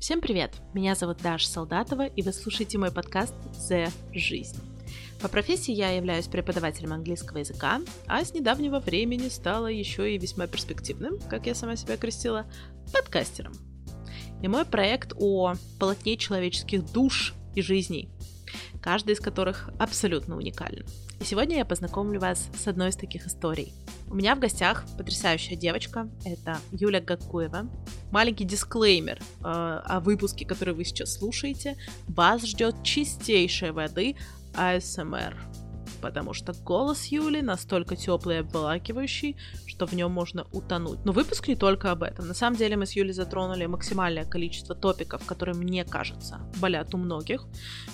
Всем привет! Меня зовут Даша Солдатова, и вы слушаете мой подкаст «The Жизнь». По профессии я являюсь преподавателем английского языка, а с недавнего времени стала еще и весьма перспективным, как я сама себя крестила, подкастером. И мой проект о полотне человеческих душ и жизней, каждый из которых абсолютно уникален. И сегодня я познакомлю вас с одной из таких историй. У меня в гостях потрясающая девочка, это Юля Гакуева. Маленький дисклеймер э, о выпуске, который вы сейчас слушаете. Вас ждет чистейшей воды ASMR потому что голос Юли настолько теплый и обволакивающий, что в нем можно утонуть. Но выпуск не только об этом. На самом деле мы с Юлей затронули максимальное количество топиков, которые, мне кажется, болят у многих.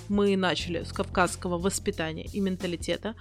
Мы начали с кавказского воспитания и менталитета,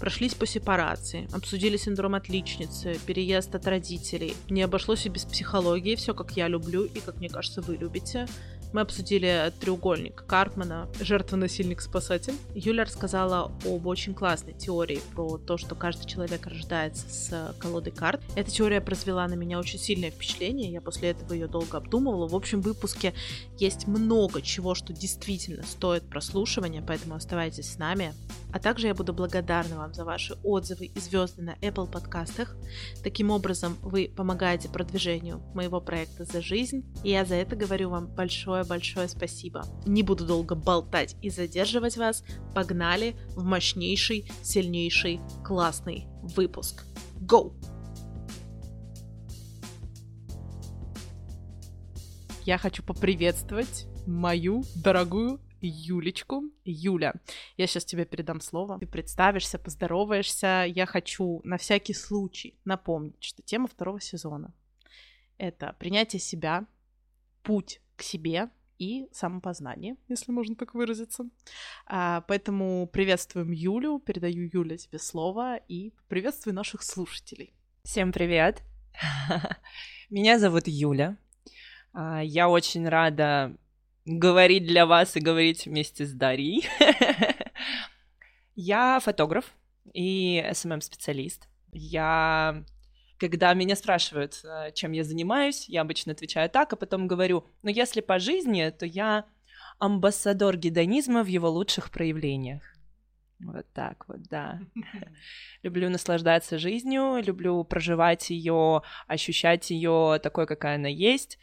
прошлись по сепарации, обсудили синдром отличницы, переезд от родителей. Не обошлось и без психологии, все как я люблю и как мне кажется вы любите. Мы обсудили треугольник Карпмана, жертва-насильник-спасатель. Юля рассказала об очень классной теории про то, что каждый человек рождается с колодой карт. Эта теория произвела на меня очень сильное впечатление, я после этого ее долго обдумывала. В общем, выпуске есть много чего, что действительно стоит прослушивания, поэтому оставайтесь с нами. А также я буду благодарна вам за ваши отзывы и звезды на Apple подкастах. Таким образом, вы помогаете продвижению моего проекта «За жизнь», и я за это говорю вам большое большое-большое спасибо. Не буду долго болтать и задерживать вас. Погнали в мощнейший, сильнейший, классный выпуск. Go! Я хочу поприветствовать мою дорогую Юлечку. Юля, я сейчас тебе передам слово. Ты представишься, поздороваешься. Я хочу на всякий случай напомнить, что тема второго сезона — это принятие себя, путь к себе и самопознание, если можно так выразиться. А, поэтому приветствуем Юлю, передаю Юле тебе слово и приветствую наших слушателей. Всем привет! Меня зовут Юля. А, я очень рада говорить для вас и говорить вместе с Дарьей. Я фотограф и SMM-специалист. Я когда меня спрашивают, э, чем я занимаюсь, я обычно отвечаю так, а потом говорю, ну если по жизни, то я амбассадор гедонизма в его лучших проявлениях. Вот так вот, да. Люблю наслаждаться жизнью, люблю проживать ее, ощущать ее такой, какая она есть.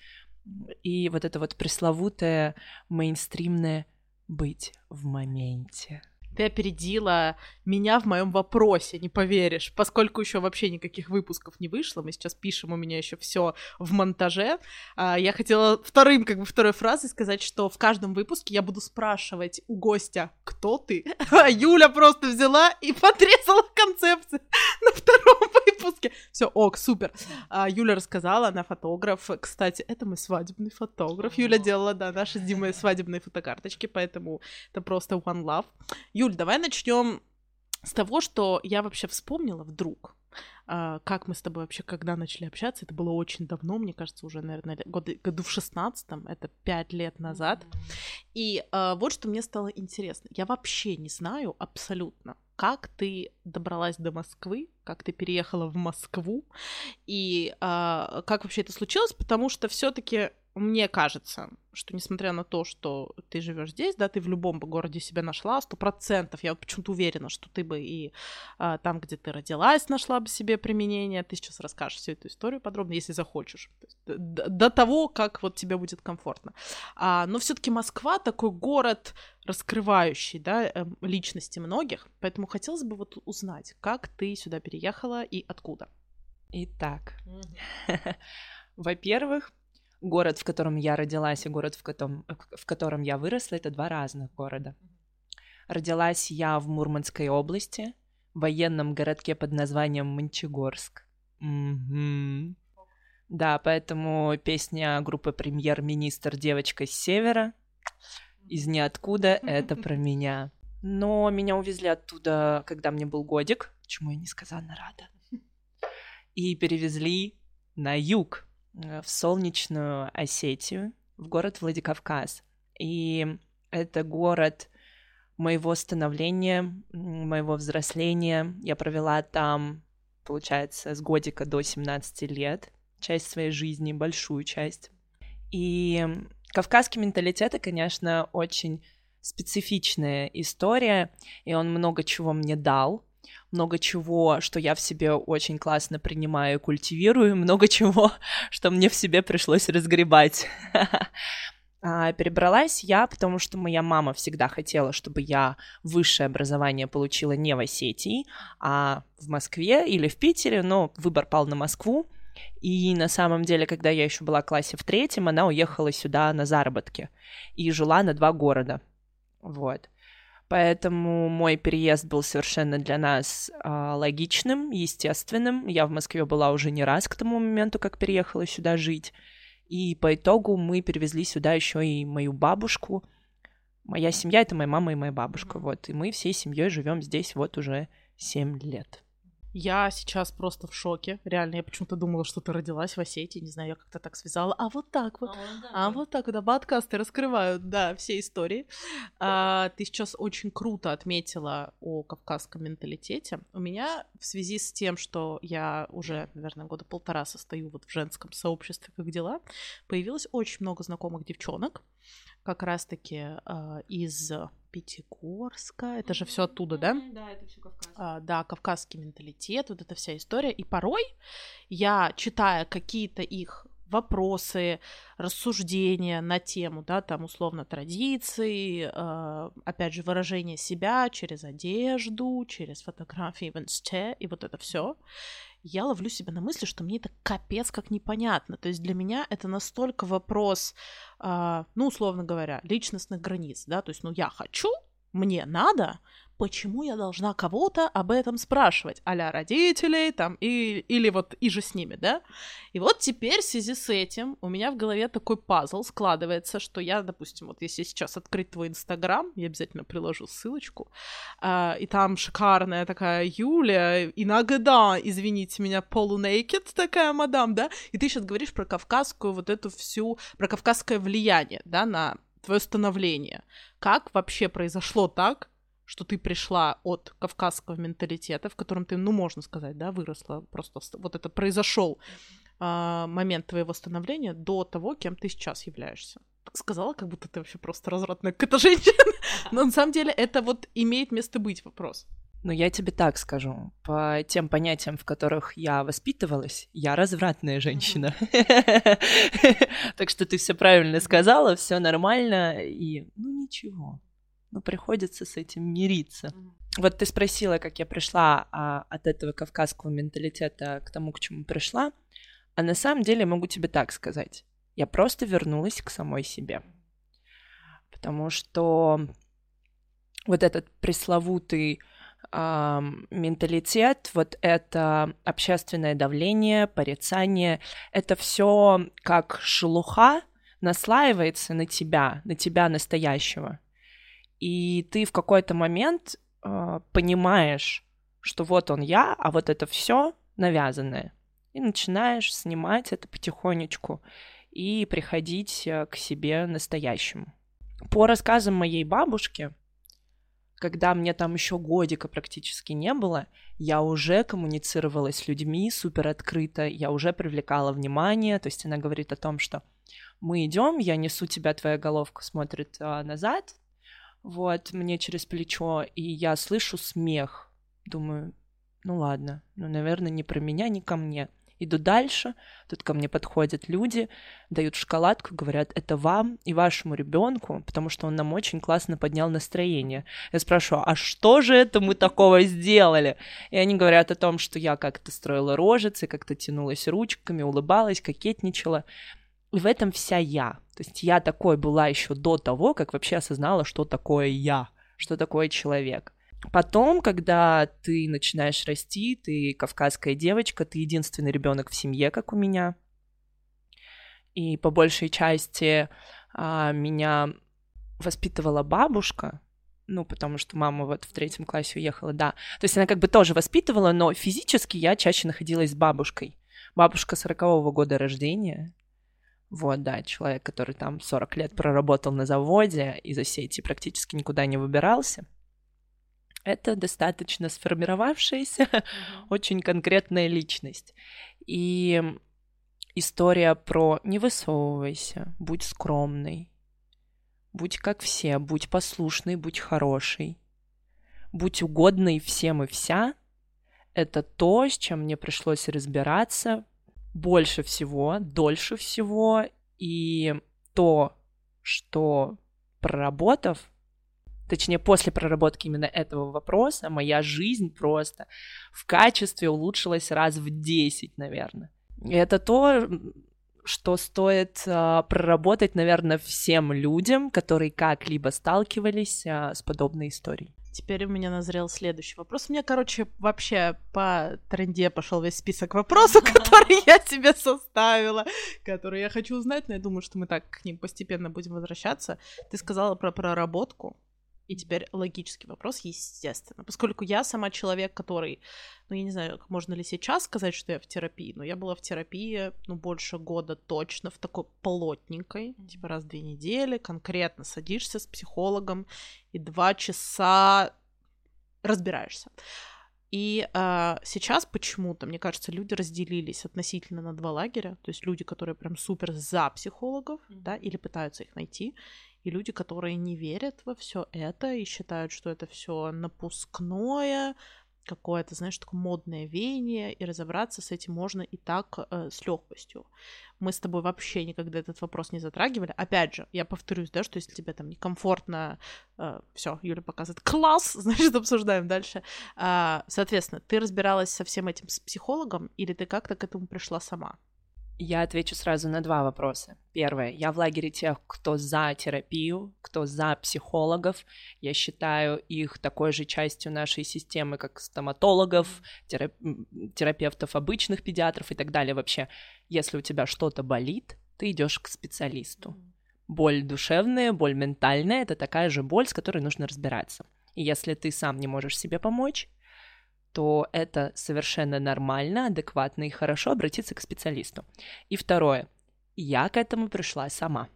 И вот это вот пресловутое мейнстримное быть в моменте ты опередила меня в моем вопросе, не поверишь, поскольку еще вообще никаких выпусков не вышло, мы сейчас пишем, у меня еще все в монтаже. А, я хотела вторым, как бы второй фразой сказать, что в каждом выпуске я буду спрашивать у гостя, кто ты? А Юля просто взяла и подрезала концепцию на втором выпуске. Все, ок, супер. А, Юля рассказала, она фотограф. Кстати, это мой свадебный фотограф. Юля делала, да, наши с Димой свадебные фотокарточки, поэтому это просто one love. Юль, давай начнем с того, что я вообще вспомнила вдруг. Uh, как мы с тобой вообще, когда начали общаться, это было очень давно, мне кажется, уже, наверное, году, году в шестнадцатом, это пять лет назад. И uh, вот что мне стало интересно. Я вообще не знаю абсолютно, как ты добралась до Москвы, как ты переехала в Москву, и uh, как вообще это случилось, потому что все-таки мне кажется, что несмотря на то, что ты живешь здесь, да, ты в любом бы городе себя нашла, сто процентов, я вот почему-то уверена, что ты бы и а, там, где ты родилась, нашла бы себе применение, ты сейчас расскажешь всю эту историю подробно, если захочешь, до, до того, как вот тебе будет комфортно. А, но все-таки Москва такой город раскрывающий, да, эм, личности многих, поэтому хотелось бы вот узнать, как ты сюда переехала и откуда. Итак, во-первых, город, в котором я родилась, и город, в котором, в котором я выросла, это два разных города. Родилась я в Мурманской области, в военном городке под названием Мончегорск. Mm-hmm. Да, поэтому песня группы «Премьер-министр. Девочка с севера» из ниоткуда — это про меня. Но меня увезли оттуда, когда мне был годик, чему я несказанно рада. И перевезли на юг, в солнечную Осетию, в город Владикавказ. И это город моего становления, моего взросления. Я провела там, получается, с годика до 17 лет, часть своей жизни, большую часть. И Кавказский менталитет, конечно, очень специфичная история, и он много чего мне дал, много чего, что я в себе очень классно принимаю и культивирую, много чего, что мне в себе пришлось разгребать. А, перебралась я, потому что моя мама всегда хотела, чтобы я высшее образование получила не в Осетии, а в Москве или в Питере, но выбор пал на Москву. И на самом деле, когда я еще была в классе в третьем, она уехала сюда на заработки и жила на два города. Вот. Поэтому мой переезд был совершенно для нас э, логичным, естественным. Я в Москве была уже не раз к тому моменту, как переехала сюда жить. И по итогу мы перевезли сюда еще и мою бабушку. Моя семья это моя мама и моя бабушка. Вот. И мы всей семьей живем здесь вот уже 7 лет. Я сейчас просто в шоке. Реально, я почему-то думала, что ты родилась в Осетии. Не знаю, я как-то так связала. А вот так вот. А, да, а вот так вот. Да, подкасты раскрывают, да, все истории. А, ты сейчас очень круто отметила о кавказском менталитете. У меня в связи с тем, что я уже, наверное, года полтора состою вот в женском сообществе «Как дела», появилось очень много знакомых девчонок, как раз-таки э, из Пятигорска. Это же все оттуда, да? Да, это все Кавказ. А, да, кавказский менталитет, вот эта вся история. И порой я, читая какие-то их вопросы, рассуждения на тему, да, там условно традиций, э, опять же выражение себя через одежду, через фотографии в инсте и вот это все я ловлю себя на мысли, что мне это капец как непонятно. То есть для меня это настолько вопрос, э, ну, условно говоря, личностных границ, да, то есть, ну, я хочу, мне надо, почему я должна кого-то об этом спрашивать, а родителей там, и, или вот и же с ними, да? И вот теперь в связи с этим у меня в голове такой пазл складывается, что я, допустим, вот если сейчас открыть твой Инстаграм, я обязательно приложу ссылочку, э, и там шикарная такая Юля, иногда, извините меня, полунейкед такая мадам, да? И ты сейчас говоришь про кавказскую вот эту всю, про кавказское влияние, да, на твое становление. Как вообще произошло так, что ты пришла от кавказского менталитета, в котором ты, ну, можно сказать, да, выросла, просто вот это произошел а, момент твоего становления до того, кем ты сейчас являешься. Сказала, как будто ты вообще просто развратная какая-то женщина. Но на самом деле это вот имеет место быть вопрос. Ну, я тебе так скажу. По тем понятиям, в которых я воспитывалась, я развратная женщина. Так что ты все правильно сказала, все нормально, и ну ничего ну, приходится с этим мириться. Вот ты спросила, как я пришла а, от этого кавказского менталитета к тому, к чему пришла. А на самом деле могу тебе так сказать. Я просто вернулась к самой себе. Потому что вот этот пресловутый э, менталитет, вот это общественное давление, порицание, это все как шелуха наслаивается на тебя, на тебя настоящего и ты в какой-то момент э, понимаешь, что вот он я, а вот это все навязанное. И начинаешь снимать это потихонечку и приходить э, к себе настоящему. По рассказам моей бабушки, когда мне там еще годика практически не было, я уже коммуницировала с людьми супер открыто, я уже привлекала внимание, то есть она говорит о том, что мы идем, я несу тебя, твоя головка смотрит а, назад, вот, мне через плечо, и я слышу смех. Думаю, ну ладно, ну, наверное, не про меня, не ко мне. Иду дальше, тут ко мне подходят люди, дают шоколадку, говорят, это вам и вашему ребенку, потому что он нам очень классно поднял настроение. Я спрашиваю, а что же это мы такого сделали? И они говорят о том, что я как-то строила рожицы, как-то тянулась ручками, улыбалась, кокетничала. И в этом вся я. То есть я такой была еще до того, как вообще осознала, что такое я, что такое человек. Потом, когда ты начинаешь расти, ты кавказская девочка, ты единственный ребенок в семье, как у меня. И по большей части а, меня воспитывала бабушка, ну, потому что мама вот в третьем классе уехала, да. То есть она как бы тоже воспитывала, но физически я чаще находилась с бабушкой. Бабушка сорокового года рождения, вот, да, человек, который там 40 лет проработал на заводе из Осетии, практически никуда не выбирался. Это достаточно сформировавшаяся, mm-hmm. очень конкретная личность. И история про «не высовывайся, будь скромный, будь как все, будь послушный, будь хороший, будь угодный всем и вся» — это то, с чем мне пришлось разбираться больше всего, дольше всего, и то, что проработав, точнее, после проработки именно этого вопроса, моя жизнь просто в качестве улучшилась раз в 10, наверное. И это то, что стоит а, проработать, наверное, всем людям, которые как-либо сталкивались а, с подобной историей. Теперь у меня назрел следующий вопрос. У меня, короче, вообще по тренде пошел весь список вопросов, которые я себе составила, которые я хочу узнать, но я думаю, что мы так к ним постепенно будем возвращаться. Ты сказала про проработку. И теперь логический вопрос, естественно. Поскольку я сама человек, который, ну, я не знаю, можно ли сейчас сказать, что я в терапии, но я была в терапии, ну, больше года точно, в такой плотненькой, типа раз в две недели, конкретно садишься с психологом и два часа разбираешься. И э, сейчас почему-то, мне кажется, люди разделились относительно на два лагеря. То есть люди, которые прям супер за психологов, mm-hmm. да, или пытаются их найти, и люди, которые не верят во все это и считают, что это все напускное, какое-то, знаешь, такое модное веяние, и разобраться с этим можно и так э, с легкостью. Мы с тобой вообще никогда этот вопрос не затрагивали. Опять же, я повторюсь, да, что если тебе там некомфортно, э, все, Юля показывает класс, значит, обсуждаем дальше. Э, соответственно, ты разбиралась со всем этим с психологом, или ты как-то к этому пришла сама? Я отвечу сразу на два вопроса. Первое. Я в лагере тех, кто за терапию, кто за психологов. Я считаю их такой же частью нашей системы, как стоматологов, терап... терапевтов обычных педиатров и так далее. Вообще, если у тебя что-то болит, ты идешь к специалисту. Боль душевная, боль ментальная — это такая же боль, с которой нужно разбираться. И если ты сам не можешь себе помочь, то это совершенно нормально, адекватно и хорошо обратиться к специалисту. И второе, я к этому пришла сама.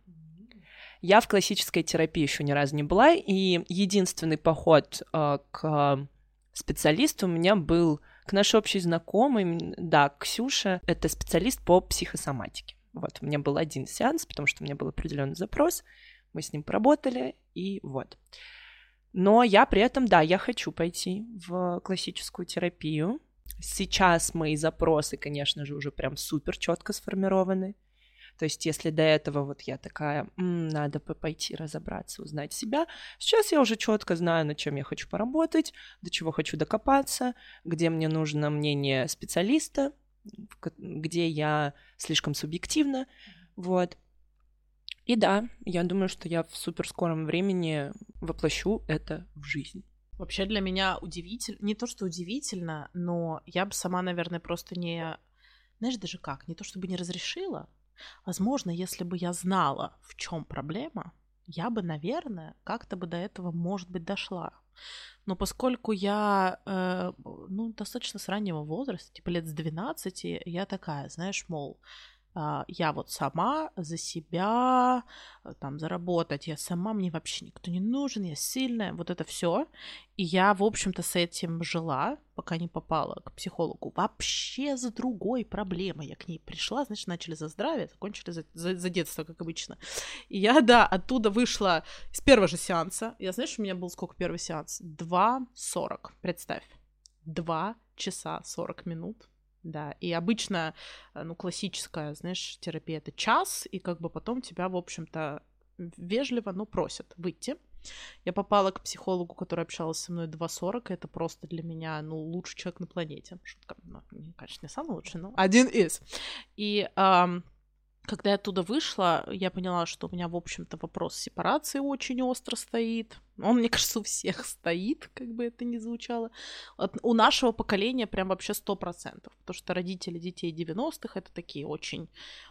Я в классической терапии еще ни разу не была, и единственный поход э, к специалисту у меня был к нашей общей знакомой, да, Ксюша, это специалист по психосоматике. Вот, у меня был один сеанс, потому что у меня был определенный запрос, мы с ним поработали, и вот. Но я при этом, да, я хочу пойти в классическую терапию. Сейчас мои запросы, конечно же, уже прям супер четко сформированы. То есть, если до этого вот я такая, М, надо пойти разобраться, узнать себя, сейчас я уже четко знаю, над чем я хочу поработать, до чего хочу докопаться, где мне нужно мнение специалиста, где я слишком субъективна, вот. И да, я думаю, что я в супер скором времени воплощу это в жизнь. Вообще для меня удивительно, не то что удивительно, но я бы сама, наверное, просто не, знаешь, даже как, не то чтобы не разрешила. Возможно, если бы я знала, в чем проблема, я бы, наверное, как-то бы до этого, может быть, дошла. Но поскольку я, э, ну, достаточно с раннего возраста, типа лет с 12, я такая, знаешь, мол, я вот сама за себя, э, там, заработать, я сама, мне вообще никто не нужен, я сильная, вот это все. И я, в общем-то, с этим жила, пока не попала к психологу. Вообще за другой проблемой я к ней пришла, значит, начали за здравие, закончили за, за, за детство, как обычно. И я, да, оттуда вышла с первого же сеанса. Я, знаешь, у меня был сколько первый сеанс? 2.40, представь. 2 часа 40 минут да, и обычно, э, ну, классическая, знаешь, терапия — это час, и как бы потом тебя, в общем-то, вежливо, но просят выйти. Я попала к психологу, который общалась со мной 2.40, это просто для меня, ну, лучший человек на планете. Шутка, ну, конечно, не самый лучший, но один из. И эм, когда я оттуда вышла, я поняла, что у меня, в общем-то, вопрос сепарации очень остро стоит. Он, мне кажется, у всех стоит, как бы это ни звучало. От, у нашего поколения прям вообще сто процентов. Потому что родители детей 90-х это такие очень,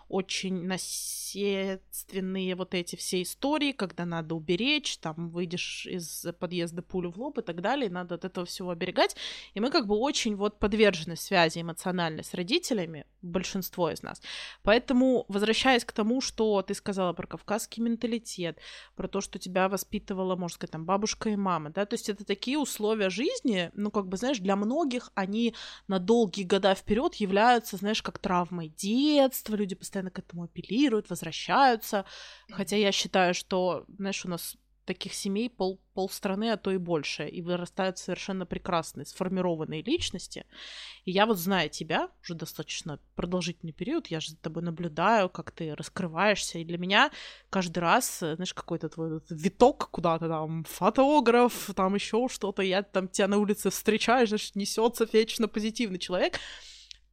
очень наследственные вот эти все истории, когда надо уберечь, там, выйдешь из подъезда пулю в лоб и так далее, и надо от этого всего оберегать. И мы как бы очень вот подвержены связи эмоциональной с родителями, большинство из нас. Поэтому, возвращаясь к тому, что ты сказала про кавказский менталитет, про то, что тебя воспитывала, можно сказать, там бабушка и мама, да, то есть это такие условия жизни, ну, как бы, знаешь, для многих они на долгие года вперед являются, знаешь, как травмой детства, люди постоянно к этому апеллируют, возвращаются, хотя я считаю, что, знаешь, у нас таких семей пол, полстраны, а то и больше, и вырастают совершенно прекрасные, сформированные личности. И я вот знаю тебя уже достаточно продолжительный период, я же за тобой наблюдаю, как ты раскрываешься, и для меня каждый раз, э, знаешь, какой-то твой виток куда-то там, фотограф, там еще что-то, я там тебя на улице встречаешь, знаешь, несется вечно позитивный человек,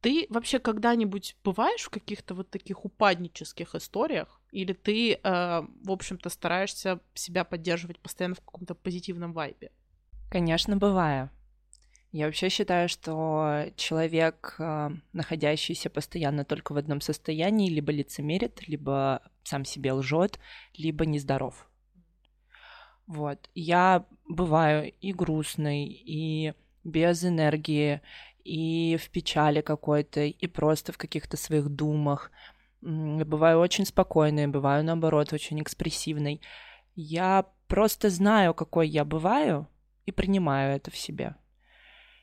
ты вообще когда-нибудь бываешь в каких-то вот таких упаднических историях? Или ты, э, в общем-то, стараешься себя поддерживать постоянно в каком-то позитивном вайбе? Конечно, бываю. Я вообще считаю, что человек, э, находящийся постоянно только в одном состоянии, либо лицемерит, либо сам себе лжет, либо нездоров. Вот. Я бываю и грустной, и без энергии, и в печали какой-то, и просто в каких-то своих думах. Бываю очень спокойной, бываю, наоборот, очень экспрессивной. Я просто знаю, какой я бываю, и принимаю это в себе.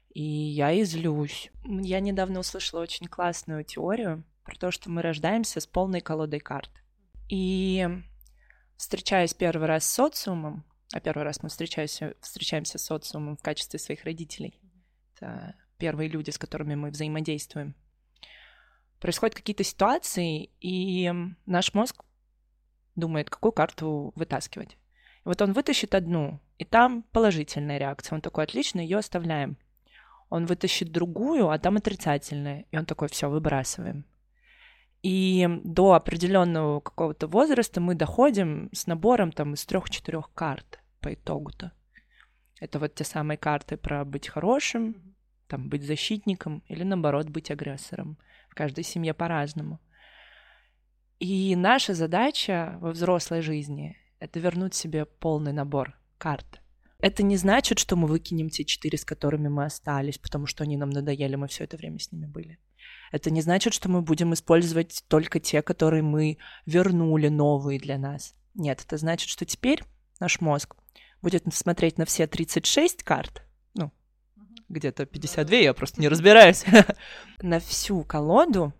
И я излюсь. Я недавно услышала очень классную теорию про то, что мы рождаемся с полной колодой карт. И встречаясь первый раз с социумом, а первый раз мы встречаемся, встречаемся с социумом в качестве своих родителей, это первые люди, с которыми мы взаимодействуем. Происходят какие-то ситуации, и наш мозг думает, какую карту вытаскивать. И вот он вытащит одну, и там положительная реакция. Он такой, отлично, ее оставляем. Он вытащит другую, а там отрицательная. И он такой, все, выбрасываем. И до определенного какого-то возраста мы доходим с набором там из трех-четырех карт по итогу-то. Это вот те самые карты про быть хорошим, там, быть защитником или, наоборот, быть агрессором. Каждой семье по-разному. И наша задача во взрослой жизни — это вернуть себе полный набор карт. Это не значит, что мы выкинем те четыре, с которыми мы остались, потому что они нам надоели, мы все это время с ними были. Это не значит, что мы будем использовать только те, которые мы вернули, новые для нас. Нет, это значит, что теперь наш мозг будет смотреть на все 36 карт, где-то 52, я просто не разбираюсь, на всю колоду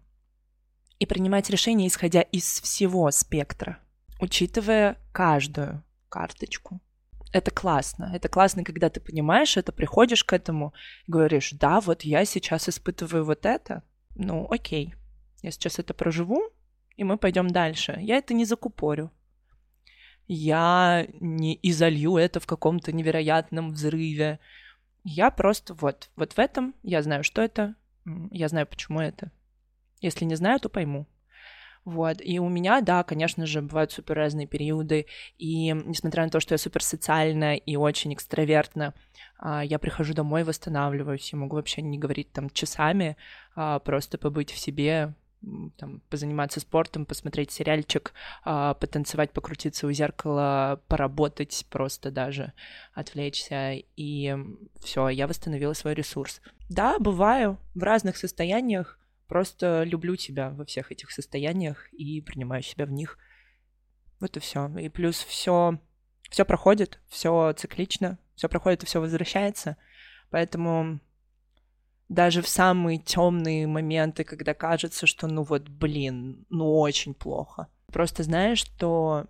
и принимать решения, исходя из всего спектра, учитывая каждую карточку. Это классно. Это классно, когда ты понимаешь это, приходишь к этому говоришь, да, вот я сейчас испытываю вот это, ну окей, я сейчас это проживу, и мы пойдем дальше. Я это не закупорю. Я не изолью это в каком-то невероятном взрыве. Я просто вот, вот в этом я знаю, что это, я знаю, почему это. Если не знаю, то пойму. Вот. И у меня, да, конечно же, бывают супер разные периоды. И несмотря на то, что я супер социальная и очень экстравертна, а, я прихожу домой, восстанавливаюсь. Я могу вообще не говорить там часами, а, просто побыть в себе, там, позаниматься спортом, посмотреть сериальчик, э, потанцевать, покрутиться у зеркала, поработать просто даже, отвлечься, и все, я восстановила свой ресурс. Да, бываю в разных состояниях, просто люблю себя во всех этих состояниях и принимаю себя в них. Вот и все. И плюс все все проходит, все циклично, все проходит и все возвращается. Поэтому даже в самые темные моменты, когда кажется, что ну вот, блин, ну очень плохо. Просто знаешь, что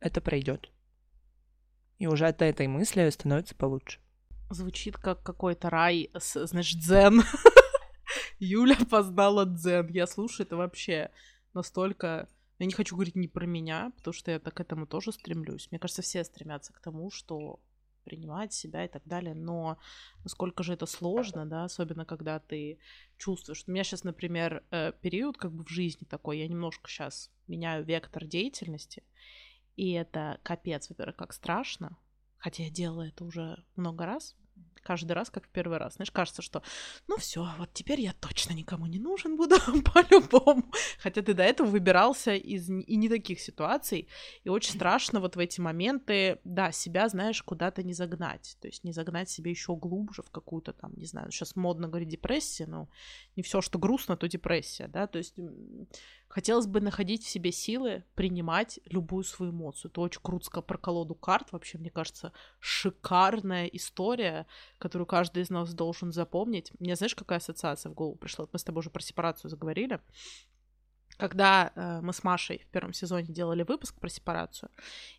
это пройдет. И уже от этой мысли становится получше. Звучит как какой-то рай, значит, дзен. Юля познала дзен. Я слушаю это вообще настолько... Я не хочу говорить не про меня, потому что я так к этому тоже стремлюсь. Мне кажется, все стремятся к тому, что принимать себя и так далее, но насколько же это сложно, да, особенно когда ты чувствуешь. У меня сейчас, например, э, период как бы в жизни такой, я немножко сейчас меняю вектор деятельности, и это капец, во-первых, как страшно, хотя я делала это уже много раз, каждый раз, как в первый раз. Знаешь, кажется, что ну все, вот теперь я точно никому не нужен буду по-любому. Хотя ты до этого выбирался из и не таких ситуаций. И очень страшно вот в эти моменты, да, себя, знаешь, куда-то не загнать. То есть не загнать себе еще глубже в какую-то там, не знаю, сейчас модно говорить депрессия, но не все, что грустно, то депрессия, да. То есть Хотелось бы находить в себе силы принимать любую свою эмоцию. Это очень круто про колоду карт. Вообще, мне кажется, шикарная история, которую каждый из нас должен запомнить. Мне знаешь, какая ассоциация в голову пришла? Мы с тобой уже про сепарацию заговорили. Когда э, мы с Машей в первом сезоне делали выпуск про сепарацию,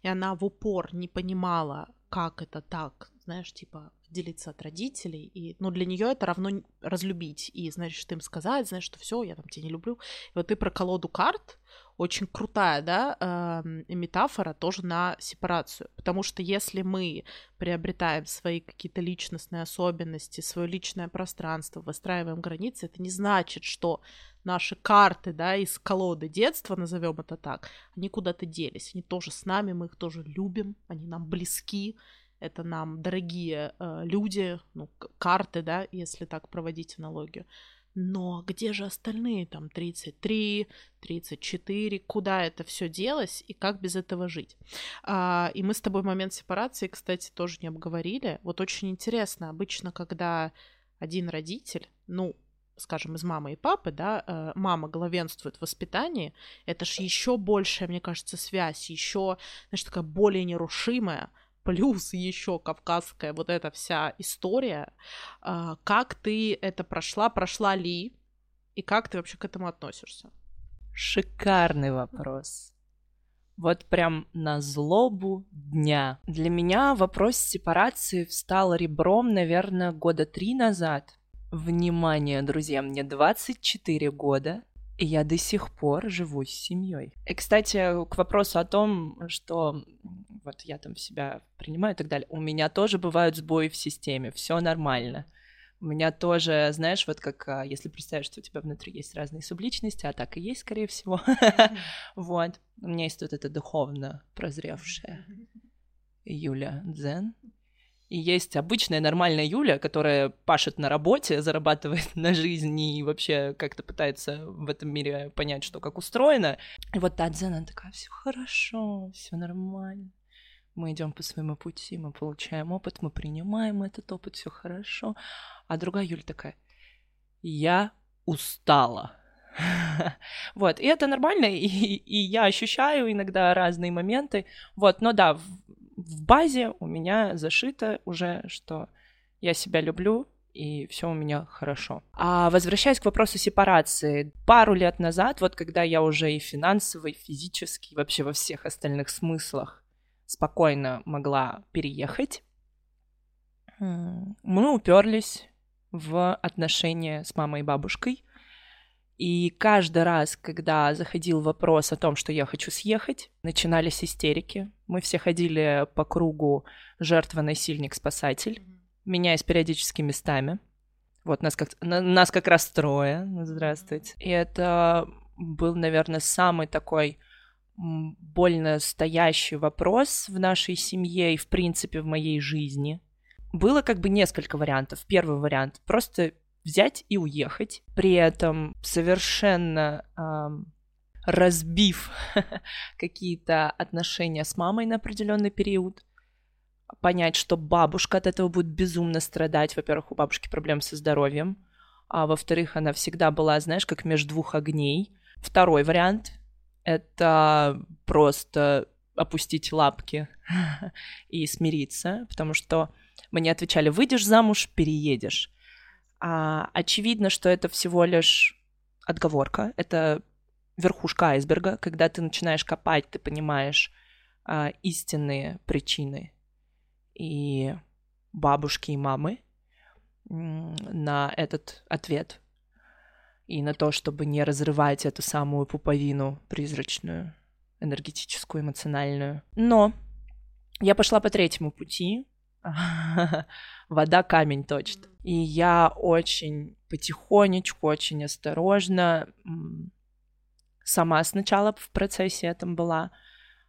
и она в упор не понимала, как это так, знаешь, типа делиться от родителей, и, ну, для нее это равно разлюбить, и, значит, им сказать, знаешь, что все, я там тебя не люблю. И вот ты про колоду карт, очень крутая, да, э, метафора тоже на сепарацию, потому что если мы приобретаем свои какие-то личностные особенности, свое личное пространство, выстраиваем границы, это не значит, что наши карты, да, из колоды детства, назовем это так, они куда-то делись, они тоже с нами, мы их тоже любим, они нам близки, это нам дорогие э, люди, ну, карты, да, если так проводить аналогию. Но где же остальные там 33, 34, куда это все делось и как без этого жить? А, и мы с тобой момент сепарации, кстати, тоже не обговорили. Вот очень интересно, обычно, когда один родитель, ну, скажем, из мамы и папы, да, э, мама главенствует в воспитании, это же еще большая, мне кажется, связь, еще, знаешь, такая более нерушимая, плюс еще кавказская вот эта вся история. Э, как ты это прошла, прошла ли, и как ты вообще к этому относишься? Шикарный вопрос. Вот прям на злобу дня. Для меня вопрос сепарации встал ребром, наверное, года три назад. Внимание, друзья, мне 24 года, и я до сих пор живу с семьей. И, кстати, к вопросу о том, что вот я там себя принимаю и так далее, у меня тоже бывают сбои в системе, все нормально. У меня тоже, знаешь, вот как а, если представить, что у тебя внутри есть разные субличности, а так и есть, скорее всего. Вот. У меня есть вот эта духовно прозревшая Юля Дзен. И есть обычная нормальная Юля, которая пашет на работе, зарабатывает на жизнь и вообще как-то пытается в этом мире понять, что как устроено. И вот та Дзен, она такая, все хорошо, все нормально. Мы идем по своему пути, мы получаем опыт, мы принимаем этот опыт, все хорошо. А другая Юля такая, я устала. Вот, и это нормально, и, и я ощущаю иногда разные моменты. Вот, но да, в базе у меня зашито уже, что я себя люблю, и все у меня хорошо. А возвращаясь к вопросу сепарации, пару лет назад, вот когда я уже и финансово, и физически, и вообще во всех остальных смыслах спокойно могла переехать, мы уперлись в отношения с мамой и бабушкой. И каждый раз, когда заходил вопрос о том, что я хочу съехать, начинались истерики. Мы все ходили по кругу жертва, насильник, спасатель, меняясь периодически местами. Вот нас как, нас как раз трое. Здравствуйте. И это был, наверное, самый такой больно стоящий вопрос в нашей семье и, в принципе, в моей жизни. Было как бы несколько вариантов. Первый вариант — просто взять и уехать, при этом совершенно эм, разбив какие-то отношения с мамой на определенный период, понять, что бабушка от этого будет безумно страдать. Во-первых, у бабушки проблемы со здоровьем, а во-вторых, она всегда была, знаешь, как между двух огней. Второй вариант — это просто опустить лапки и смириться, потому что мне отвечали, выйдешь замуж, переедешь. А, очевидно, что это всего лишь отговорка, это верхушка айсберга. Когда ты начинаешь копать, ты понимаешь а, истинные причины и бабушки и мамы на этот ответ и на то, чтобы не разрывать эту самую пуповину призрачную, энергетическую, эмоциональную. Но я пошла по третьему пути, вода камень точит. И я очень потихонечку, очень осторожно сама сначала в процессе этом была,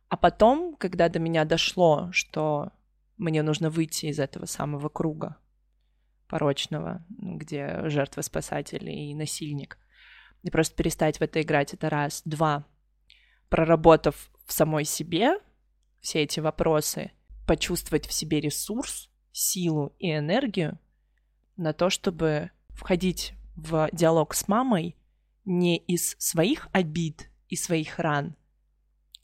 а потом, когда до меня дошло, что мне нужно выйти из этого самого круга порочного, где жертва спасатель и насильник, и просто перестать в это играть, это раз. Два, проработав в самой себе все эти вопросы, почувствовать в себе ресурс, силу и энергию на то, чтобы входить в диалог с мамой не из своих обид и своих ран,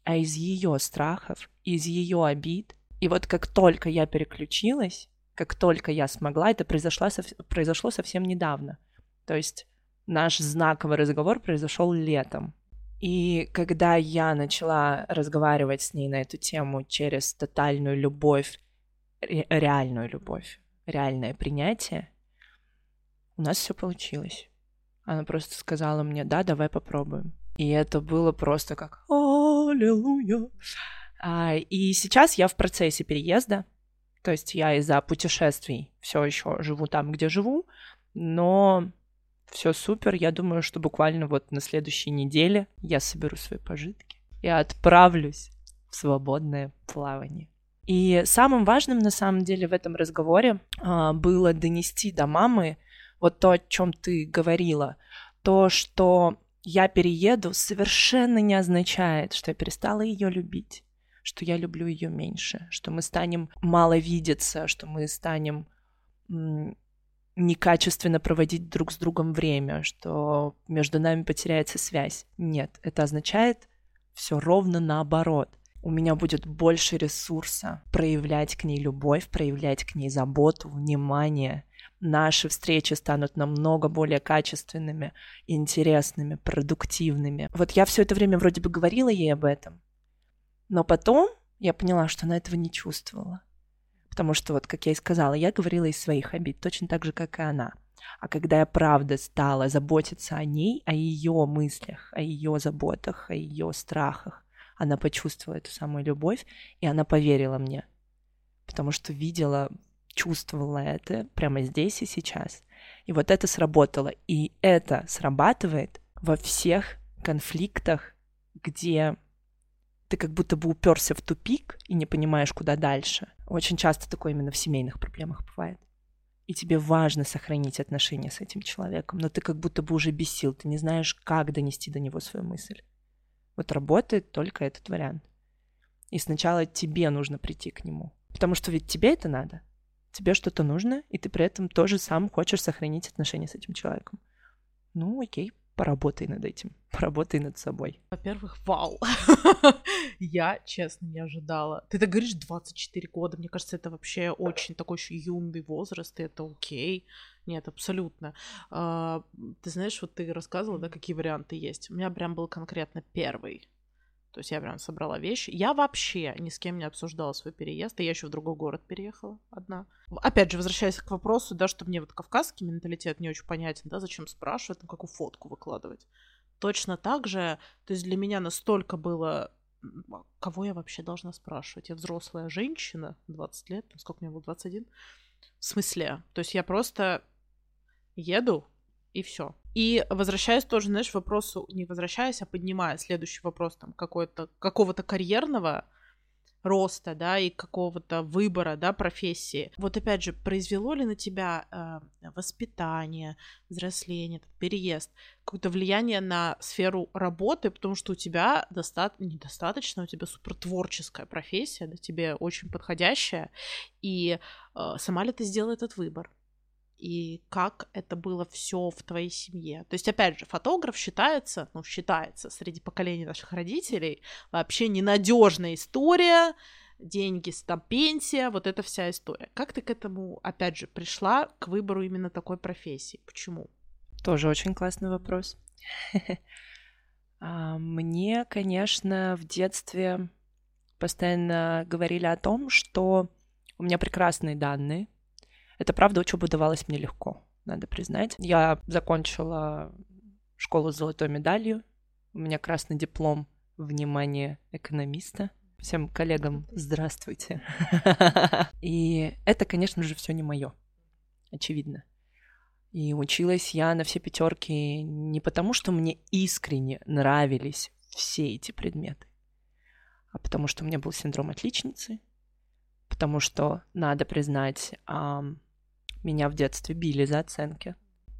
а из ее страхов, из ее обид. И вот как только я переключилась, как только я смогла, это произошло, произошло совсем недавно. То есть наш знаковый разговор произошел летом. И когда я начала разговаривать с ней на эту тему через тотальную любовь, ре- реальную любовь, реальное принятие, у нас все получилось. Она просто сказала мне, да, давай попробуем. И это было просто как «Аллилуйя». А, и сейчас я в процессе переезда, то есть я из-за путешествий все еще живу там, где живу, но все супер. Я думаю, что буквально вот на следующей неделе я соберу свои пожитки и отправлюсь в свободное плавание. И самым важным на самом деле в этом разговоре а, было донести до мамы вот то, о чем ты говорила, то, что я перееду, совершенно не означает, что я перестала ее любить, что я люблю ее меньше, что мы станем мало видеться, что мы станем некачественно проводить друг с другом время, что между нами потеряется связь. Нет, это означает все ровно наоборот. У меня будет больше ресурса проявлять к ней любовь, проявлять к ней заботу, внимание. Наши встречи станут намного более качественными, интересными, продуктивными. Вот я все это время вроде бы говорила ей об этом, но потом я поняла, что она этого не чувствовала. Потому что, вот как я и сказала, я говорила из своих обид, точно так же, как и она. А когда я правда стала заботиться о ней, о ее мыслях, о ее заботах, о ее страхах, она почувствовала эту самую любовь, и она поверила мне. Потому что видела, чувствовала это прямо здесь и сейчас. И вот это сработало. И это срабатывает во всех конфликтах, где ты как будто бы уперся в тупик и не понимаешь, куда дальше. Очень часто такое именно в семейных проблемах бывает. И тебе важно сохранить отношения с этим человеком, но ты как будто бы уже без сил, ты не знаешь, как донести до него свою мысль. Вот работает только этот вариант. И сначала тебе нужно прийти к нему. Потому что ведь тебе это надо. Тебе что-то нужно, и ты при этом тоже сам хочешь сохранить отношения с этим человеком. Ну, окей, поработай над этим, поработай над собой. Во-первых, вау. Я, честно, не ожидала. Ты так говоришь 24 года, мне кажется, это вообще очень такой еще юный возраст, и это окей. Нет, абсолютно. А, ты знаешь, вот ты рассказывала, да, какие варианты есть. У меня прям был конкретно первый. То есть я прям собрала вещи. Я вообще ни с кем не обсуждала свой переезд. Я еще в другой город переехала одна. Опять же, возвращаясь к вопросу, да, что мне вот кавказский менталитет не очень понятен, да, зачем спрашивать, ну, какую фотку выкладывать. Точно так же, то есть для меня настолько было а кого я вообще должна спрашивать? Я взрослая женщина, 20 лет, сколько мне было, 21? В смысле? То есть я просто еду, и все. И возвращаясь тоже, знаешь, вопросу, не возвращаясь, а поднимая следующий вопрос там какой-то, какого-то карьерного роста, да, и какого-то выбора, да, профессии. Вот опять же, произвело ли на тебя э, воспитание, взросление, переезд, какое-то влияние на сферу работы, потому что у тебя доста- недостаточно, у тебя супертворческая профессия, да, тебе очень подходящая, и э, сама ли ты сделала этот выбор? И как это было все в твоей семье. То есть, опять же, фотограф считается, ну, считается среди поколений наших родителей вообще ненадежная история, деньги, там, пенсия, вот эта вся история. Как ты к этому, опять же, пришла к выбору именно такой профессии? Почему? Тоже очень классный вопрос. А, мне, конечно, в детстве постоянно говорили о том, что у меня прекрасные данные, это правда, учеба давалась мне легко, надо признать. Я закончила школу с золотой медалью. У меня красный диплом, внимание, экономиста. Всем коллегам здравствуйте. И это, конечно же, все не мое, очевидно. И училась я на все пятерки не потому, что мне искренне нравились все эти предметы, а потому что у меня был синдром отличницы, потому что, надо признать, меня в детстве били за оценки.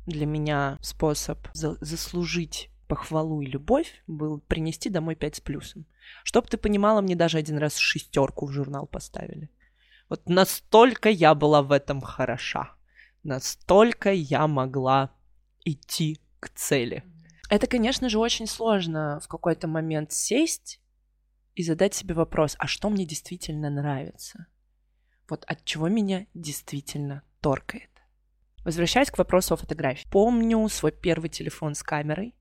Для меня способ за заслужить похвалу и любовь был принести домой пять с плюсом. Чтоб ты понимала, мне даже один раз шестерку в журнал поставили. Вот настолько я была в этом хороша. Настолько я могла идти к цели. Это, конечно же, очень сложно в какой-то момент сесть и задать себе вопрос, а что мне действительно нравится? Вот от чего меня действительно торкает? Возвращаясь к вопросу о фотографии. Помню свой первый телефон с камерой.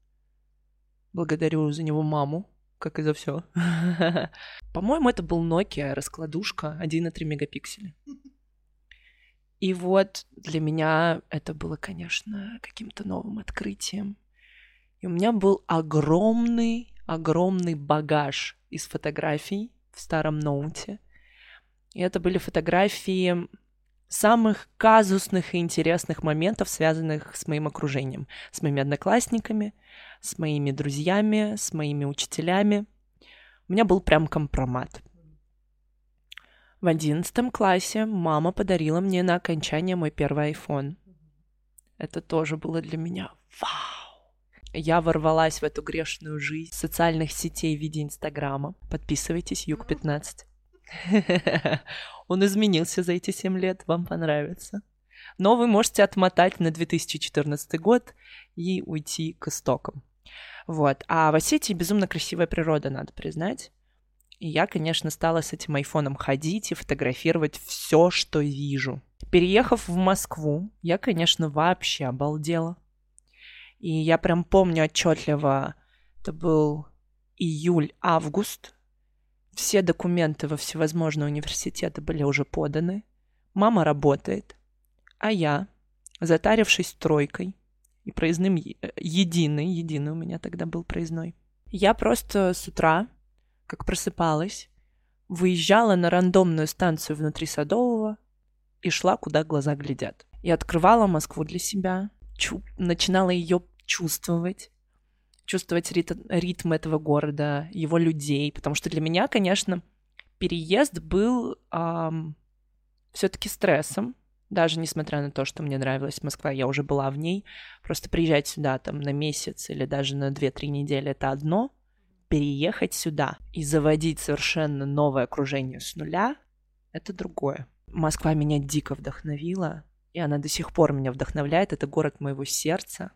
Благодарю за него маму, как и за все. По-моему, это был Nokia раскладушка 1,3 мегапикселя. И вот для меня это было, конечно, каким-то новым открытием. И у меня был огромный, огромный багаж из фотографий в старом ноуте. И это были фотографии самых казусных и интересных моментов, связанных с моим окружением, с моими одноклассниками, с моими друзьями, с моими учителями. У меня был прям компромат. В одиннадцатом классе мама подарила мне на окончание мой первый iPhone. Это тоже было для меня вау. Я ворвалась в эту грешную жизнь социальных сетей в виде Инстаграма. Подписывайтесь, Юг15. Он изменился за эти семь лет, вам понравится. Но вы можете отмотать на 2014 год и уйти к истокам. Вот. А в Осетии безумно красивая природа, надо признать. И я, конечно, стала с этим айфоном ходить и фотографировать все, что вижу. Переехав в Москву, я, конечно, вообще обалдела. И я прям помню отчетливо, это был июль-август все документы во всевозможные университеты были уже поданы. Мама работает. А я, затарившись тройкой и проездным э, единый, единый у меня тогда был проездной, я просто с утра, как просыпалась, выезжала на рандомную станцию внутри Садового и шла, куда глаза глядят. И открывала Москву для себя, начинала ее чувствовать, чувствовать ритм, ритм этого города, его людей, потому что для меня, конечно, переезд был эм, все-таки стрессом, даже несмотря на то, что мне нравилась Москва, я уже была в ней, просто приезжать сюда там на месяц или даже на 2-3 недели это одно, переехать сюда и заводить совершенно новое окружение с нуля — это другое. Москва меня дико вдохновила, и она до сих пор меня вдохновляет. Это город моего сердца.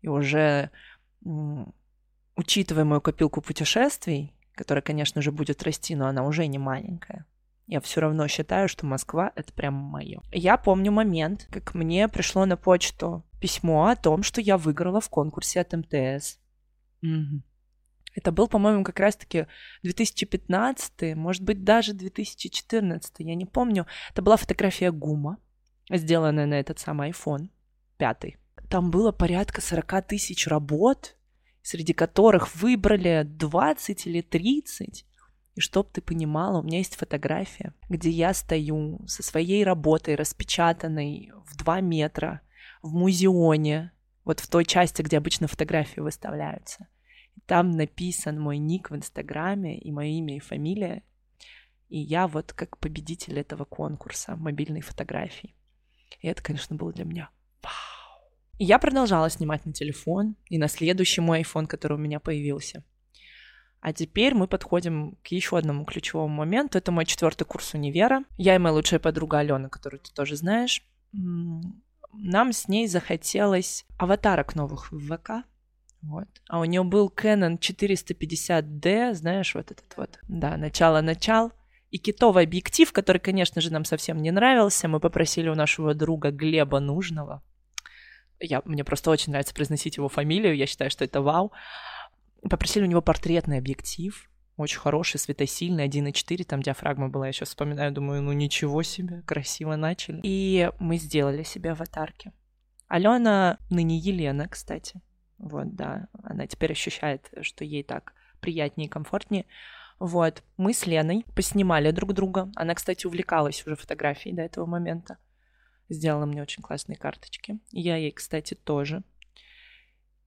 И уже учитывая мою копилку путешествий, которая, конечно же, будет расти, но она уже не маленькая, я все равно считаю, что Москва — это прям мое. Я помню момент, как мне пришло на почту письмо о том, что я выиграла в конкурсе от МТС. Угу. Это был, по-моему, как раз-таки 2015, может быть, даже 2014, я не помню. Это была фотография ГУМа, сделанная на этот самый iPhone 5 там было порядка 40 тысяч работ, среди которых выбрали 20 или 30. И чтоб ты понимала, у меня есть фотография, где я стою со своей работой, распечатанной в 2 метра, в музеоне, вот в той части, где обычно фотографии выставляются. Там написан мой ник в Инстаграме и мое имя и фамилия. И я вот как победитель этого конкурса мобильной фотографии. И это, конечно, было для меня вау. И я продолжала снимать на телефон и на следующий мой iPhone, который у меня появился. А теперь мы подходим к еще одному ключевому моменту. Это мой четвертый курс универа. Я и моя лучшая подруга Алена, которую ты тоже знаешь. Нам с ней захотелось аватарок новых в ВК. Вот. А у нее был Canon 450D, знаешь, вот этот вот. Да, начало-начал. И китовый объектив, который, конечно же, нам совсем не нравился. Мы попросили у нашего друга Глеба Нужного я, мне просто очень нравится произносить его фамилию, я считаю, что это вау. Попросили у него портретный объектив, очень хороший, светосильный, 1.4, там диафрагма была, я сейчас вспоминаю, думаю, ну ничего себе, красиво начали. И мы сделали себе аватарки. Алена ныне Елена, кстати. Вот, да, она теперь ощущает, что ей так приятнее и комфортнее. Вот, мы с Леной поснимали друг друга. Она, кстати, увлекалась уже фотографией до этого момента сделала мне очень классные карточки. Я ей, кстати, тоже.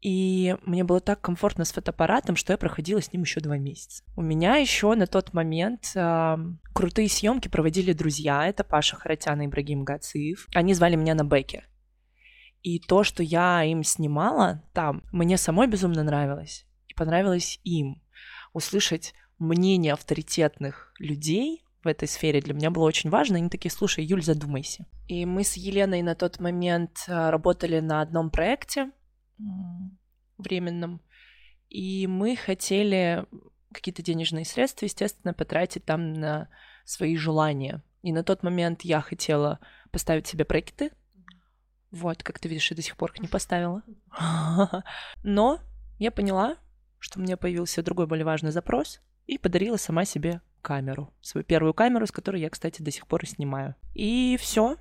И мне было так комфортно с фотоаппаратом, что я проходила с ним еще два месяца. У меня еще на тот момент э, крутые съемки проводили друзья. Это Паша Харатян и Ибрагим Гациев. Они звали меня на бэке. И то, что я им снимала там, мне самой безумно нравилось. И понравилось им. Услышать мнение авторитетных людей в этой сфере для меня было очень важно. Они такие, слушай, Юль, задумайся. И мы с Еленой на тот момент а, работали на одном проекте. временном. И мы хотели какие-то денежные средства, естественно, потратить там на свои желания. И на тот момент я хотела поставить себе брекеты. Вот, как ты видишь, я до сих пор их не поставила. Но я поняла, что у меня появился другой более важный запрос, и подарила сама себе камеру. Свою первую камеру, с которой я, кстати, до сих пор и снимаю. И все.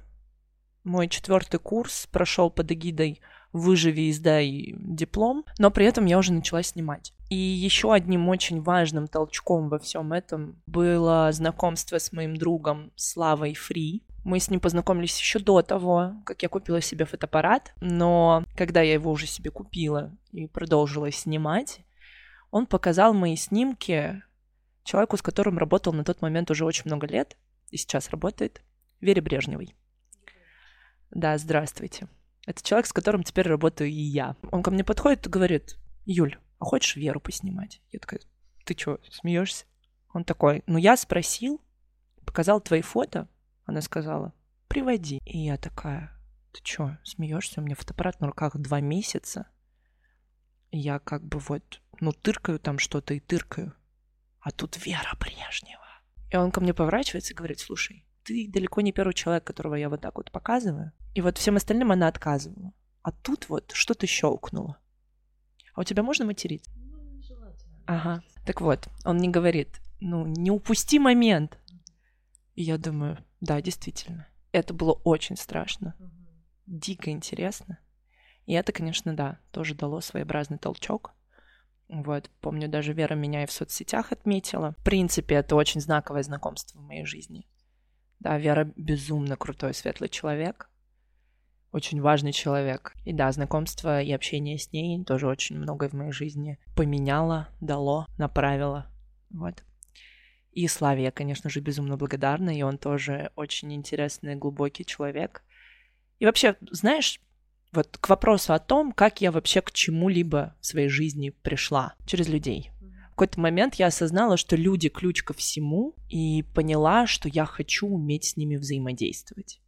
Мой четвертый курс прошел под эгидой «Выживи и сдай диплом», но при этом я уже начала снимать. И еще одним очень важным толчком во всем этом было знакомство с моим другом Славой Фри. Мы с ним познакомились еще до того, как я купила себе фотоаппарат, но когда я его уже себе купила и продолжила снимать, он показал мои снимки человеку, с которым работал на тот момент уже очень много лет, и сейчас работает, Вере Брежневой. Да, здравствуйте. Это человек, с которым теперь работаю и я. Он ко мне подходит и говорит, Юль, а хочешь Веру поснимать? Я такая, ты что, смеешься? Он такой, ну я спросил, показал твои фото, она сказала, приводи. И я такая, ты что, смеешься? У меня фотоаппарат на руках два месяца. Я как бы вот, ну, тыркаю там что-то и тыркаю. А тут Вера Брежнева. И он ко мне поворачивается и говорит, слушай, ты далеко не первый человек, которого я вот так вот показываю. И вот всем остальным она отказывала. А тут вот что-то щелкнуло. А у тебя можно материть? Ну, ага. Так вот, он не говорит, ну, не упусти момент. И я думаю, да, действительно. Это было очень страшно. Дико интересно. И это, конечно, да, тоже дало своеобразный толчок. Вот, помню, даже Вера меня и в соцсетях отметила. В принципе, это очень знаковое знакомство в моей жизни. Да, Вера безумно крутой, светлый человек очень важный человек. И да, знакомство и общение с ней тоже очень многое в моей жизни поменяло, дало, направило. Вот. И Славе я, конечно же, безумно благодарна, и он тоже очень интересный, глубокий человек. И вообще, знаешь, вот к вопросу о том, как я вообще к чему-либо в своей жизни пришла через людей. В какой-то момент я осознала, что люди ключ ко всему, и поняла, что я хочу уметь с ними взаимодействовать.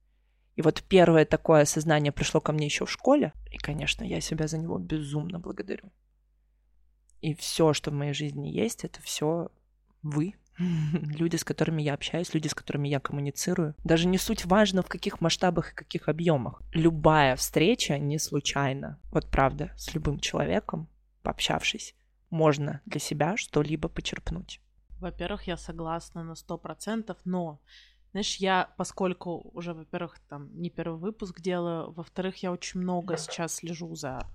И вот первое такое осознание пришло ко мне еще в школе, и, конечно, я себя за него безумно благодарю. И все, что в моей жизни есть, это все вы, люди, с которыми я общаюсь, люди, с которыми я коммуницирую. Даже не суть важно, в каких масштабах и каких объемах. Любая встреча не случайна. Вот правда, с любым человеком, пообщавшись, можно для себя что-либо почерпнуть. Во-первых, я согласна на сто процентов, но знаешь, я, поскольку уже, во-первых, там не первый выпуск делаю, во-вторых, я очень много сейчас слежу за,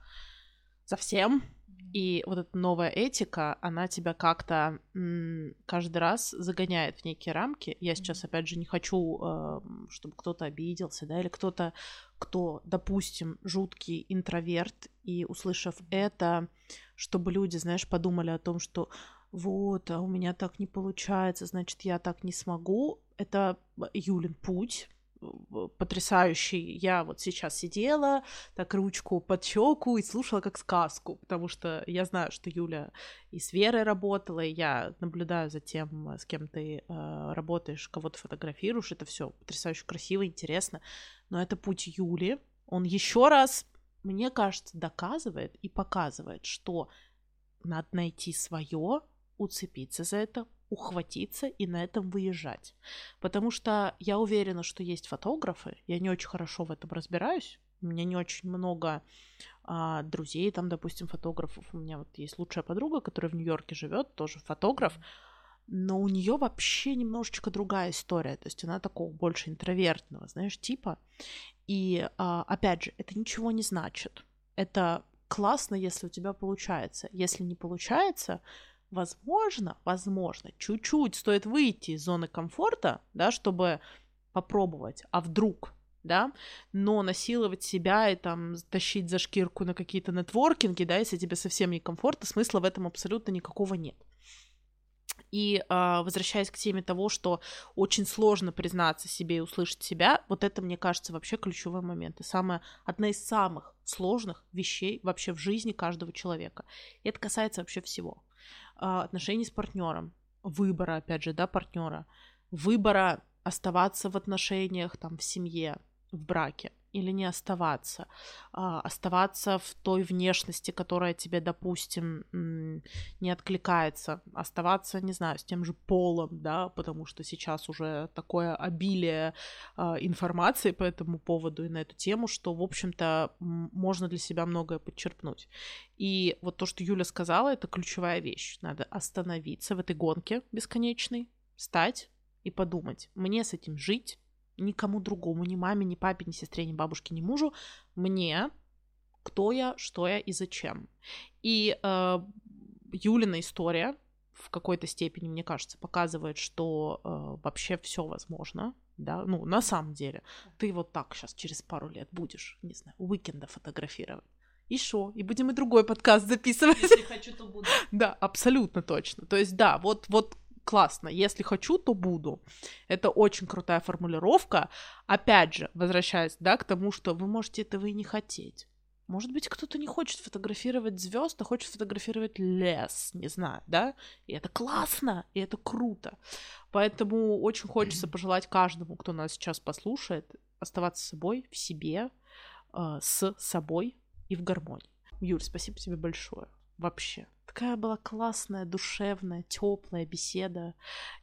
за всем, и вот эта новая этика, она тебя как-то каждый раз загоняет в некие рамки. Я сейчас, опять же, не хочу, э, чтобы кто-то обиделся, да, или кто-то, кто, допустим, жуткий интроверт, и услышав это, чтобы люди, знаешь, подумали о том, что вот, а у меня так не получается, значит, я так не смогу. Это Юлин путь, потрясающий. Я вот сейчас сидела, так ручку под щеку и слушала как сказку, потому что я знаю, что Юля и с Верой работала, и я наблюдаю за тем, с кем ты э, работаешь, кого ты фотографируешь. Это все потрясающе красиво, интересно. Но это путь Юли. Он еще раз, мне кажется, доказывает и показывает, что надо найти свое, уцепиться за это, ухватиться и на этом выезжать. Потому что я уверена, что есть фотографы, я не очень хорошо в этом разбираюсь, у меня не очень много а, друзей, там, допустим, фотографов. У меня вот есть лучшая подруга, которая в Нью-Йорке живет, тоже фотограф, но у нее вообще немножечко другая история, то есть она такого больше интровертного, знаешь, типа. И а, опять же, это ничего не значит. Это классно, если у тебя получается. Если не получается, возможно, возможно, чуть-чуть стоит выйти из зоны комфорта, да, чтобы попробовать, а вдруг, да, но насиловать себя и там тащить за шкирку на какие-то нетворкинги, да, если тебе совсем не комфортно, смысла в этом абсолютно никакого нет. И э, возвращаясь к теме того, что очень сложно признаться себе и услышать себя, вот это, мне кажется, вообще ключевой момент. И самая, одна из самых сложных вещей вообще в жизни каждого человека. И это касается вообще всего. А, отношений с партнером, выбора, опять же, да, партнера, выбора оставаться в отношениях, там, в семье, в браке. Или не оставаться. А, оставаться в той внешности, которая тебе, допустим, не откликается. Оставаться, не знаю, с тем же полом, да, потому что сейчас уже такое обилие а, информации по этому поводу и на эту тему, что, в общем-то, можно для себя многое подчерпнуть. И вот то, что Юля сказала, это ключевая вещь. Надо остановиться в этой гонке бесконечной, встать и подумать, мне с этим жить, никому другому, ни маме, ни папе, ни сестре, ни бабушке, ни мужу, мне, кто я, что я и зачем. И э, Юлина история в какой-то степени, мне кажется, показывает, что э, вообще все возможно, да, ну, на самом деле. Ты вот так сейчас через пару лет будешь, не знаю, уикенда фотографировать. И что? И будем и другой подкаст записывать. Если хочу, то буду. Да, абсолютно точно. То есть, да, вот, вот классно. Если хочу, то буду. Это очень крутая формулировка. Опять же, возвращаясь, да, к тому, что вы можете этого и не хотеть. Может быть, кто-то не хочет фотографировать звезд, а хочет фотографировать лес, не знаю, да? И это классно, и это круто. Поэтому очень хочется пожелать каждому, кто нас сейчас послушает, оставаться собой, в себе, э, с собой и в гармонии. Юль, спасибо тебе большое. Вообще. Такая была классная, душевная, теплая беседа.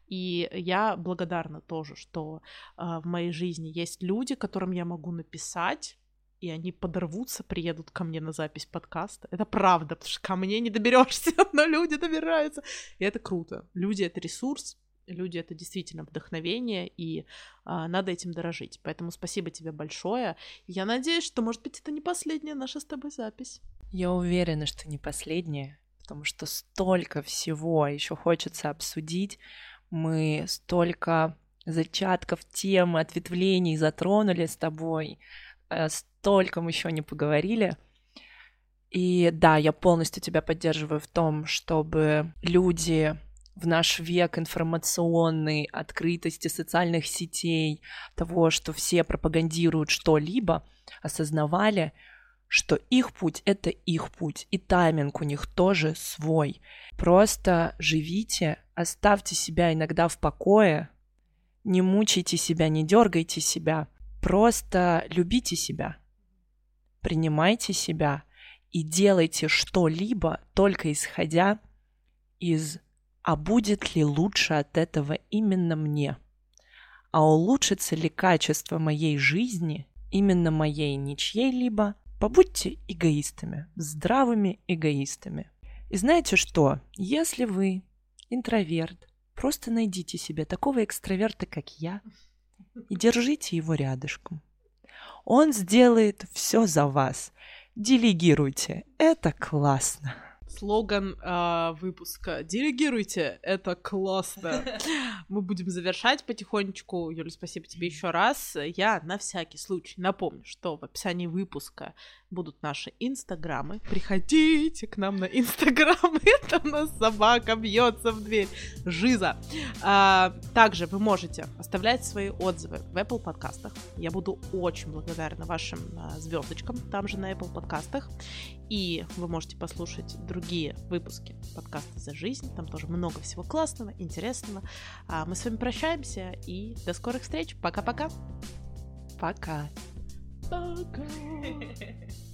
И я благодарна тоже, что э, в моей жизни есть люди, которым я могу написать, и они подорвутся, приедут ко мне на запись подкаста. Это правда, потому что ко мне не доберешься, но люди добираются. И это круто. Люди это ресурс, люди это действительно вдохновение, и а, надо этим дорожить. Поэтому спасибо тебе большое. Я надеюсь, что, может быть, это не последняя наша с тобой запись. Я уверена, что не последняя потому что столько всего еще хочется обсудить. Мы столько зачатков темы, ответвлений затронули с тобой, э, столько мы еще не поговорили. И да, я полностью тебя поддерживаю в том, чтобы люди в наш век информационной открытости социальных сетей, того, что все пропагандируют что-либо, осознавали, что их путь — это их путь, и тайминг у них тоже свой. Просто живите, оставьте себя иногда в покое, не мучайте себя, не дергайте себя, просто любите себя, принимайте себя и делайте что-либо только исходя из «а будет ли лучше от этого именно мне?» А улучшится ли качество моей жизни, именно моей, не чьей-либо, Побудьте эгоистами, здравыми эгоистами. И знаете что? Если вы интроверт, просто найдите себе такого экстраверта, как я, и держите его рядышком. Он сделает все за вас. Делегируйте. Это классно слоган э, выпуска. Делегируйте, это классно. Мы будем завершать потихонечку. Юля, спасибо тебе еще раз. Я на всякий случай напомню, что в описании выпуска будут наши инстаграмы. Приходите к нам на инстаграм. Это у нас собака бьется в дверь. Жиза. А, также вы можете оставлять свои отзывы в Apple подкастах. Я буду очень благодарна вашим а, звездочкам там же на Apple подкастах. И вы можете послушать другие выпуски подкаста «За жизнь». Там тоже много всего классного, интересного. А мы с вами прощаемся и до скорых встреч. Пока-пока. Пока. Пока. ago.